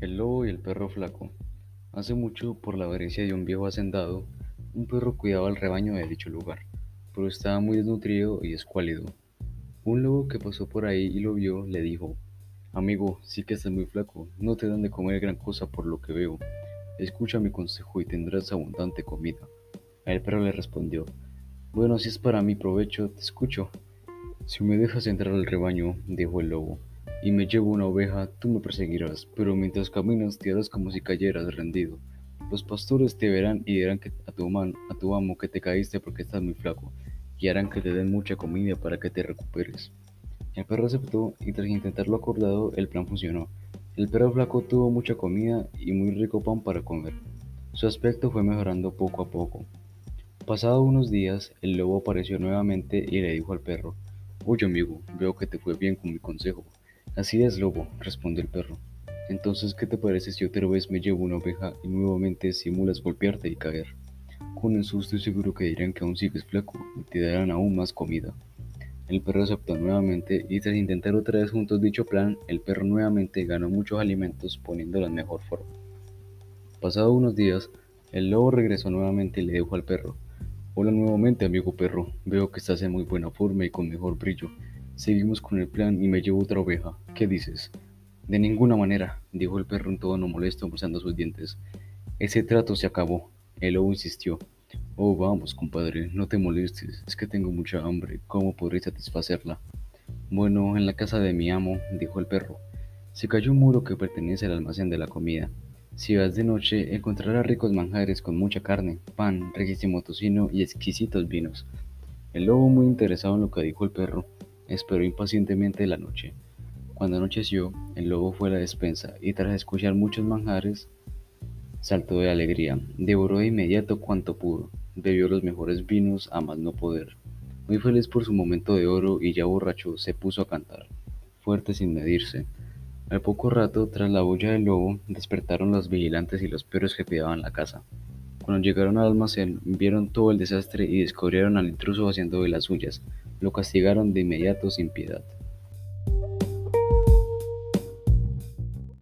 lobo y el perro flaco. Hace mucho, por la avaricia de un viejo hacendado, un perro cuidaba el rebaño de dicho lugar, pero estaba muy desnutrido y escuálido. Un lobo que pasó por ahí y lo vio le dijo, Amigo, sí que estás muy flaco, no te dan de comer gran cosa por lo que veo. Escucha mi consejo y tendrás abundante comida. El perro le respondió, Bueno, si es para mi provecho, te escucho. Si me dejas entrar al rebaño, dijo el lobo, y me llevo una oveja, tú me perseguirás, pero mientras caminas te harás como si cayeras rendido. Los pastores te verán y dirán que a, tu a tu amo que te caíste porque estás muy flaco, y harán que te den mucha comida para que te recuperes. El perro aceptó y tras intentarlo acordado, el plan funcionó. El perro flaco tuvo mucha comida y muy rico pan para comer. Su aspecto fue mejorando poco a poco. Pasado unos días, el lobo apareció nuevamente y le dijo al perro, Oye amigo, veo que te fue bien con mi consejo. Así es, lobo, respondió el perro. Entonces, ¿qué te parece si otra vez me llevo una oveja y nuevamente simulas golpearte y caer? Con eso estoy seguro que dirán que aún sigues flaco y te darán aún más comida. El perro aceptó nuevamente y tras intentar otra vez juntos dicho plan, el perro nuevamente ganó muchos alimentos poniéndolo en mejor forma. Pasado unos días, el lobo regresó nuevamente y le dijo al perro, Hola nuevamente amigo perro, veo que estás en muy buena forma y con mejor brillo. Seguimos con el plan y me llevo otra oveja. ¿Qué dices? De ninguna manera, dijo el perro en tono molesto mostrando sus dientes. Ese trato se acabó. El lobo insistió. Oh, vamos, compadre, no te molestes, es que tengo mucha hambre, ¿cómo podré satisfacerla? Bueno, en la casa de mi amo, dijo el perro, se cayó un muro que pertenece al almacén de la comida. Si vas de noche, encontrarás ricos manjares con mucha carne, pan, riquísimo tocino y exquisitos vinos. El lobo, muy interesado en lo que dijo el perro, Esperó impacientemente la noche. Cuando anocheció, el lobo fue a la despensa y tras escuchar muchos manjares, saltó de alegría. Devoró de inmediato cuanto pudo. Bebió los mejores vinos a más no poder. Muy feliz por su momento de oro y ya borracho, se puso a cantar, fuerte sin medirse. Al poco rato, tras la bulla del lobo, despertaron los vigilantes y los perros que cuidaban la casa. Cuando llegaron al almacén, vieron todo el desastre y descubrieron al intruso haciendo de las suyas. Lo castigaron de inmediato sin piedad.